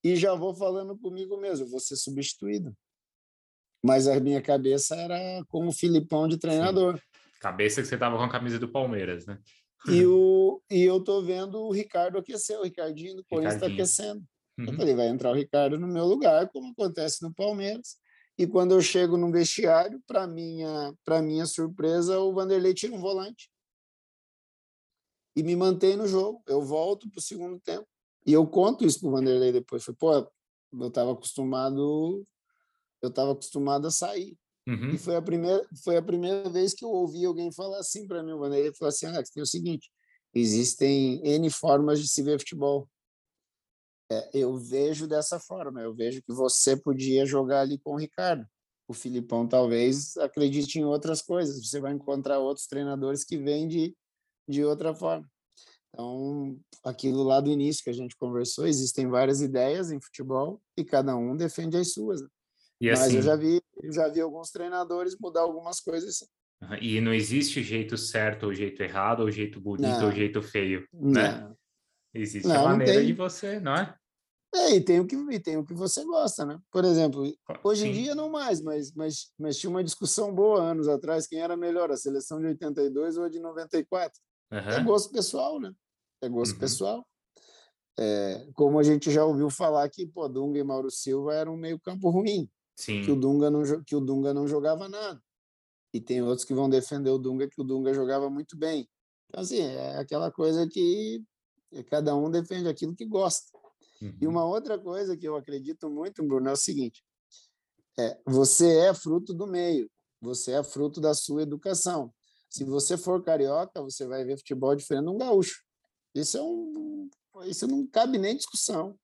e já vou falando comigo mesmo, vou ser substituído. Mas a minha cabeça era como o Filipão de treinador. Sim. Cabeça que você estava com a camisa do Palmeiras, né? E, o, e eu tô vendo o Ricardo aquecer, o Ricardinho do Corinthians está aquecendo. Uhum. Eu falei, vai entrar o Ricardo no meu lugar, como acontece no Palmeiras. E quando eu chego no vestiário, para minha, para minha surpresa, o Vanderlei tira um volante e me mantém no jogo. Eu volto para o segundo tempo. E eu conto isso para o Vanderlei depois. Falei, pô, eu estava acostumado, eu estava acostumado a sair. Uhum. E foi a primeira, foi a primeira vez que eu ouvi alguém falar assim para mim. O Vanderlei falou assim, Alex, tem o seguinte, existem N formas de se ver futebol. É, eu vejo dessa forma, eu vejo que você podia jogar ali com o Ricardo. O Filipão talvez acredite em outras coisas. Você vai encontrar outros treinadores que vêm de, de outra forma. Então, aquilo lá do início que a gente conversou, existem várias ideias em futebol e cada um defende as suas. Né? E Mas assim, eu já vi, eu já vi alguns treinadores mudar algumas coisas. E não existe jeito certo ou jeito errado, ou jeito bonito não, ou jeito feio, né? Não. Existe não, a maneira de você, não é? É, e tem o que e tem o que você gosta, né? Por exemplo, hoje Sim. em dia não mais, mas, mas, mas tinha uma discussão boa anos atrás, quem era melhor, a seleção de 82 ou a de 94? Uhum. É gosto pessoal, né? É gosto uhum. pessoal. É, como a gente já ouviu falar que pô, Dunga e Mauro Silva eram um meio campo ruim, Sim. que o Dunga não que o Dunga não jogava nada. E tem outros que vão defender o Dunga que o Dunga jogava muito bem. Então assim, é aquela coisa que cada um defende aquilo que gosta. Uhum. E uma outra coisa que eu acredito muito, Bruno, é o seguinte: é, você é fruto do meio, você é fruto da sua educação. Se você for carioca, você vai ver futebol diferente de um gaúcho. Isso é um, isso não cabe nem discussão.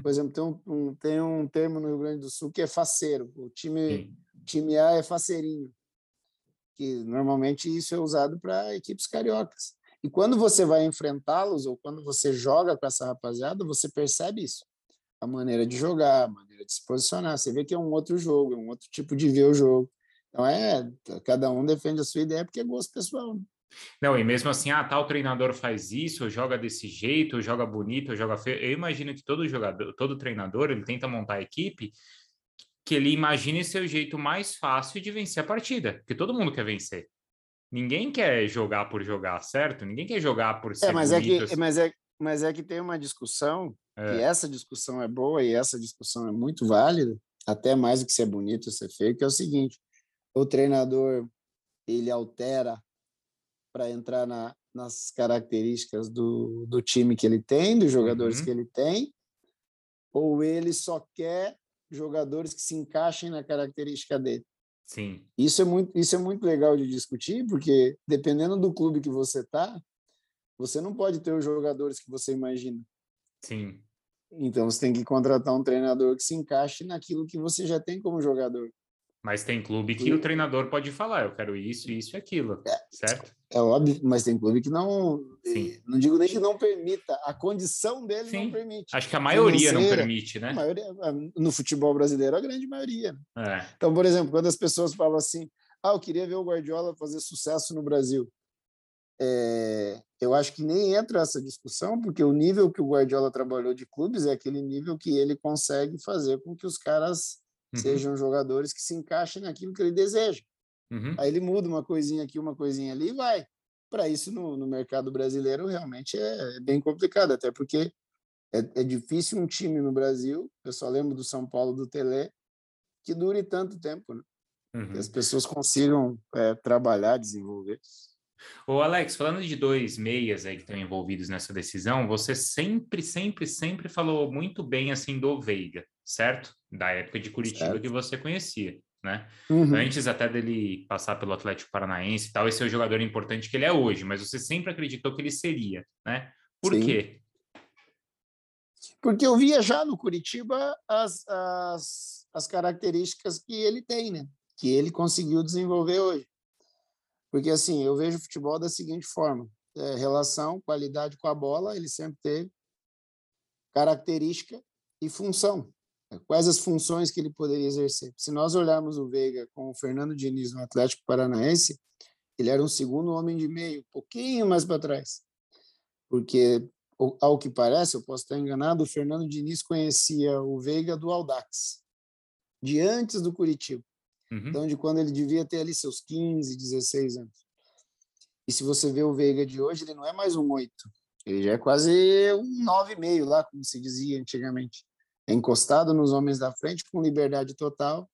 Por exemplo, tem um, tem um termo no Rio Grande do Sul que é faceiro. O time, time A é faceirinho. Que normalmente isso é usado para equipes cariocas. E quando você vai enfrentá-los ou quando você joga com essa rapaziada, você percebe isso. A maneira de jogar, a maneira de se posicionar. Você vê que é um outro jogo, é um outro tipo de ver o jogo. Então é, cada um defende a sua ideia porque é gosto pessoal. Né? Não, e mesmo assim, ah, tal treinador faz isso, joga desse jeito, joga bonito, joga feio. Eu imagino que todo jogador, todo treinador, ele tenta montar a equipe que ele imagine ser o jeito mais fácil de vencer a partida, porque todo mundo quer vencer. Ninguém quer jogar por jogar, certo? Ninguém quer jogar por é, ser é, mas bonito. É que, assim. mas, é, mas é que tem uma discussão, é. que essa discussão é boa e essa discussão é muito válida, até mais do que ser bonito ou ser feio, que é o seguinte, o treinador, ele altera para entrar na, nas características do, do time que ele tem, dos jogadores uhum. que ele tem, ou ele só quer jogadores que se encaixem na característica dele. Sim. Isso é muito, isso é muito legal de discutir, porque dependendo do clube que você está, você não pode ter os jogadores que você imagina. Sim. Então você tem que contratar um treinador que se encaixe naquilo que você já tem como jogador. Mas tem clube que e... o treinador pode falar, eu quero isso, isso e aquilo, é, certo? É óbvio, mas tem clube que não. Sim. Não digo nem que não permita, a condição dele Sim. não permite. Acho que a maioria não permite, né? Maioria, no futebol brasileiro, a grande maioria. É. Então, por exemplo, quando as pessoas falam assim, ah, eu queria ver o Guardiola fazer sucesso no Brasil. É, eu acho que nem entra essa discussão, porque o nível que o Guardiola trabalhou de clubes é aquele nível que ele consegue fazer com que os caras uhum. sejam jogadores que se encaixem naquilo que ele deseja. Uhum. Aí ele muda uma coisinha aqui, uma coisinha ali e vai. Para isso, no, no, mercado brasileiro, realmente é, é bem complicado, até porque é, é, difícil um time no Brasil, eu só lembro do São Paulo do Tele, que dure tanto tempo, né? Uhum. Que as pessoas consigam é, trabalhar, desenvolver. Ô Alex, falando de dois meias aí que estão envolvidos nessa decisão, você sempre, sempre, sempre falou muito bem assim do Veiga certo? Da época de Curitiba certo. que você conhecia, né? Uhum. Antes até dele passar pelo Atlético Paranaense e tal, esse é o jogador importante que ele é hoje, mas você sempre acreditou que ele seria, né? Por Sim. quê? Porque eu via já no Curitiba as, as, as características que ele tem, né? Que ele conseguiu desenvolver hoje. Porque, assim, eu vejo o futebol da seguinte forma: é, relação, qualidade com a bola, ele sempre teve, característica e função. Quais as funções que ele poderia exercer? Se nós olharmos o Veiga com o Fernando Diniz no Atlético Paranaense, ele era um segundo homem de meio, um pouquinho mais para trás. Porque, ao que parece, eu posso estar enganado, o Fernando Diniz conhecia o Veiga do Aldax, de antes do Curitiba. Uhum. Então, de quando ele devia ter ali seus 15, 16 anos. E se você vê o Veiga de hoje, ele não é mais um oito, ele já é quase um nove e meio lá, como se dizia antigamente. É encostado nos homens da frente com liberdade total.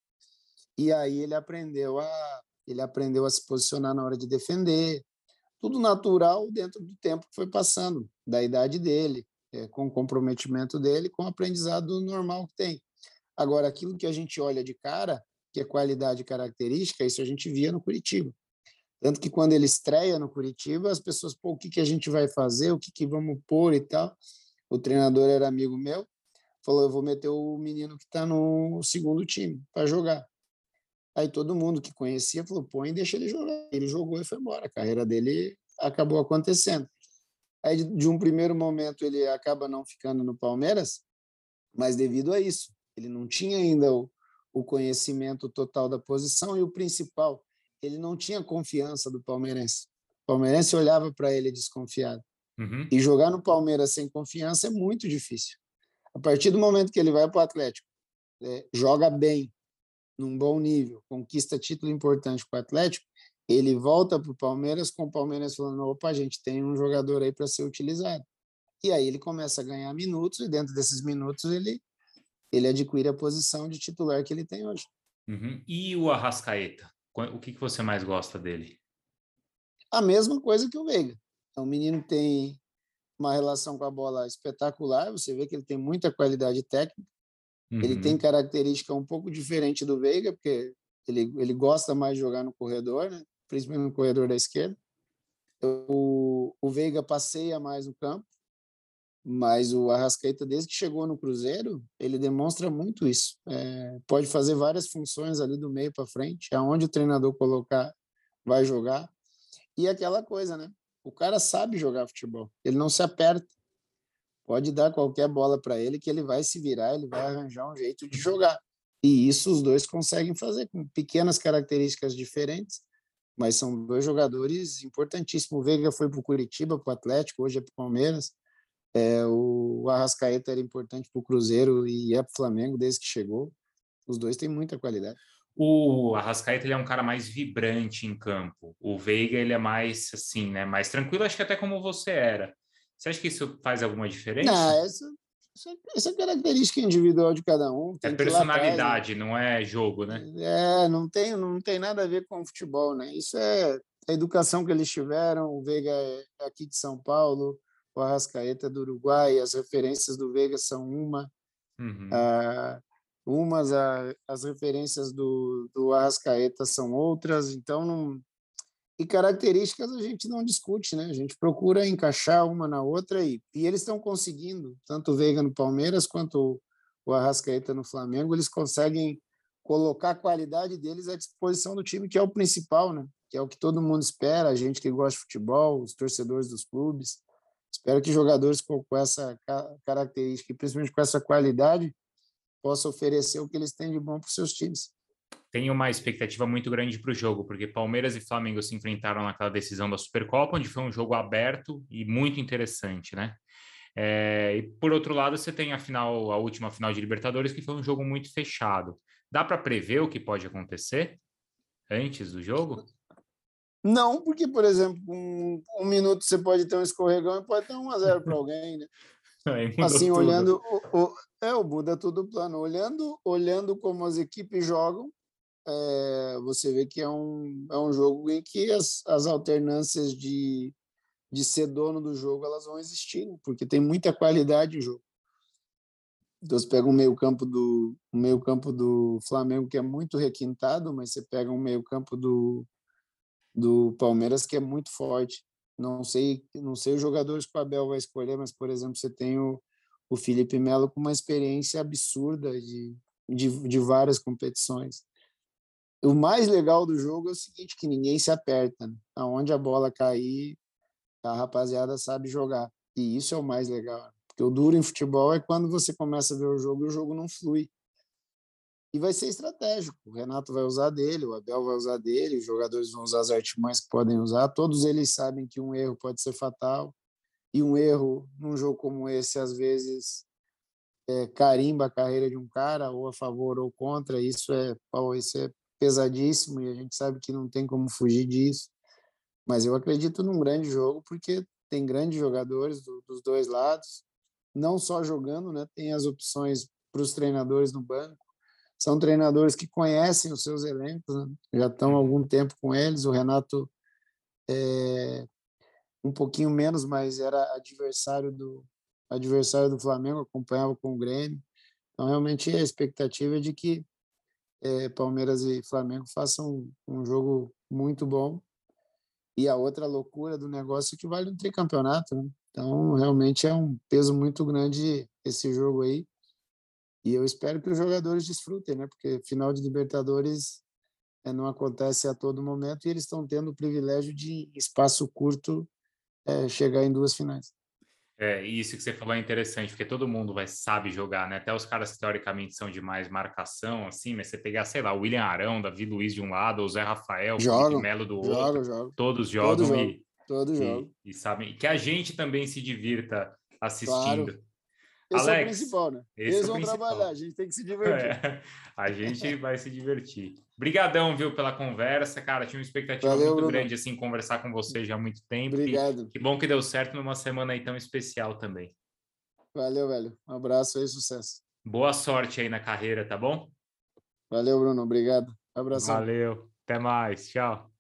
E aí ele aprendeu a ele aprendeu a se posicionar na hora de defender. Tudo natural dentro do tempo que foi passando, da idade dele, é, com o comprometimento dele, com o aprendizado normal que tem. Agora, aquilo que a gente olha de cara, que é qualidade característica, isso a gente via no Curitiba. Tanto que quando ele estreia no Curitiba, as pessoas, pô, o que, que a gente vai fazer, o que, que vamos pôr e tal. O treinador era amigo meu, falou: eu vou meter o menino que está no segundo time para jogar. Aí todo mundo que conhecia falou: põe, deixa ele jogar. Ele jogou e foi embora. A carreira dele acabou acontecendo. Aí, de um primeiro momento, ele acaba não ficando no Palmeiras, mas devido a isso, ele não tinha ainda o, o conhecimento total da posição e o principal, ele não tinha confiança do palmeirense. O palmeirense olhava para ele desconfiado. Uhum. E jogar no Palmeiras sem confiança é muito difícil. A partir do momento que ele vai para o Atlético, é, joga bem, num bom nível, conquista título importante para o Atlético, ele volta para o Palmeiras com o Palmeiras falando: opa, a gente tem um jogador aí para ser utilizado. E aí ele começa a ganhar minutos, e dentro desses minutos ele, ele adquire a posição de titular que ele tem hoje. Uhum. E o Arrascaeta? O que, que você mais gosta dele? A mesma coisa que o Veiga. O menino tem uma relação com a bola espetacular, você vê que ele tem muita qualidade técnica, uhum. ele tem uhum. característica um pouco diferente do Veiga, porque ele, ele gosta mais de jogar no corredor, né? principalmente no corredor da esquerda. O, o Veiga passeia mais no campo, mas o Arrascaeta, desde que chegou no Cruzeiro, ele demonstra muito isso. É, pode fazer várias funções ali do meio para frente, aonde o treinador colocar, vai jogar. E aquela coisa, né? O cara sabe jogar futebol, ele não se aperta. Pode dar qualquer bola para ele que ele vai se virar, ele vai arranjar um jeito de jogar. E isso os dois conseguem fazer com pequenas características diferentes, mas são dois jogadores importantíssimos. O Veiga foi para o Curitiba, para o Atlético, hoje é para o Palmeiras. É, o Arrascaeta era importante para o Cruzeiro e é para o Flamengo desde que chegou. Os dois têm muita qualidade. O Arrascaeta ele é um cara mais vibrante em campo. O Veiga ele é mais assim, né? Mais tranquilo, acho que até como você era. Você acha que isso faz alguma diferença? Não, essa, essa é característica individual de cada um. é personalidade, atrás, não é jogo, né? É, não tem, não tem nada a ver com futebol, né? Isso é a educação que eles tiveram. O Veiga é aqui de São Paulo, o Arrascaeta do Uruguai, as referências do Veiga são uma, uhum. uh, umas a, as referências do, do Arrascaeta são outras, então não, e características a gente não discute, né? A gente procura encaixar uma na outra e, e eles estão conseguindo, tanto o Veiga no Palmeiras quanto o Arrascaeta no Flamengo, eles conseguem colocar a qualidade deles à disposição do time, que é o principal, né? Que é o que todo mundo espera, a gente que gosta de futebol, os torcedores dos clubes. Espero que jogadores com, essa característica e principalmente com essa qualidade possam oferecer o que eles têm de bom para os seus times. Tenho uma expectativa muito grande para o jogo, porque Palmeiras e Flamengo se enfrentaram naquela decisão da Supercopa, onde foi um jogo aberto e muito interessante, né? É, e por outro lado, você tem a final, a última final de Libertadores, que foi um jogo muito fechado. Dá para prever o que pode acontecer antes do jogo? Não, porque, por exemplo, um, um minuto você pode ter um escorregão e pode ter um a zero para alguém, né? assim, tudo. olhando o, o, é, o Buda tudo plano. Olhando, olhando como as equipes jogam, é, você vê que é um, é um jogo em que as, as alternâncias de, de ser dono do jogo elas vão existir, né? porque tem muita qualidade o jogo. Então você pega um meio campo do um meio campo do Flamengo que é muito requintado, mas você pega um meio campo do do Palmeiras que é muito forte. Não sei, não sei os jogadores que o Abel vai escolher, mas por exemplo, você tem o, o Felipe Melo com uma experiência absurda de, de, de várias competições. O mais legal do jogo é o seguinte, que ninguém se aperta. Né? Aonde a bola cair, a rapaziada sabe jogar. E isso é o mais legal. Porque o duro em futebol é quando você começa a ver o jogo e o jogo não flui e vai ser estratégico. O Renato vai usar dele, o Abel vai usar dele, os jogadores vão usar as artimanhas que podem usar. Todos eles sabem que um erro pode ser fatal e um erro num jogo como esse às vezes é, carimba a carreira de um cara ou a favor ou contra. Isso é, isso é pesadíssimo e a gente sabe que não tem como fugir disso. Mas eu acredito num grande jogo porque tem grandes jogadores do, dos dois lados, não só jogando, né? Tem as opções para os treinadores no banco. São treinadores que conhecem os seus elencos, né? já estão há algum tempo com eles. O Renato é um pouquinho menos, mas era adversário do adversário do Flamengo, acompanhava com o Grêmio. Então, realmente, a expectativa é de que é, Palmeiras e Flamengo façam um, um jogo muito bom. E a outra loucura do negócio é que vale um tricampeonato, né? Então, realmente é um peso muito grande esse jogo aí. E eu espero que os jogadores desfrutem, né? Porque final de Libertadores é, não acontece a todo momento e eles estão tendo o privilégio de, espaço curto, é, chegar em duas finais. É, isso que você falou é interessante, porque todo mundo vai sabe jogar, né? Até os caras que teoricamente são de mais marcação, assim, mas você pegar, sei lá, o William Arão, Davi Luiz de um lado, o Zé Rafael, o Melo do outro, jogo, jogo. todos jogam todo e, todo jogo. E, e, sabem que a gente também se divirta assistindo. Claro. Esse Alex, é o principal, né? Eles é vão principal. trabalhar, a gente tem que se divertir. É, a gente vai se divertir. Obrigadão, viu, pela conversa, cara. Tinha uma expectativa Valeu, muito Bruno. grande, assim, conversar com você já há muito tempo. Obrigado. E, que bom que deu certo numa semana aí tão especial também. Valeu, velho. Um abraço aí, sucesso. Boa sorte aí na carreira, tá bom? Valeu, Bruno. Obrigado. Um abraço. Valeu. Até mais. Tchau.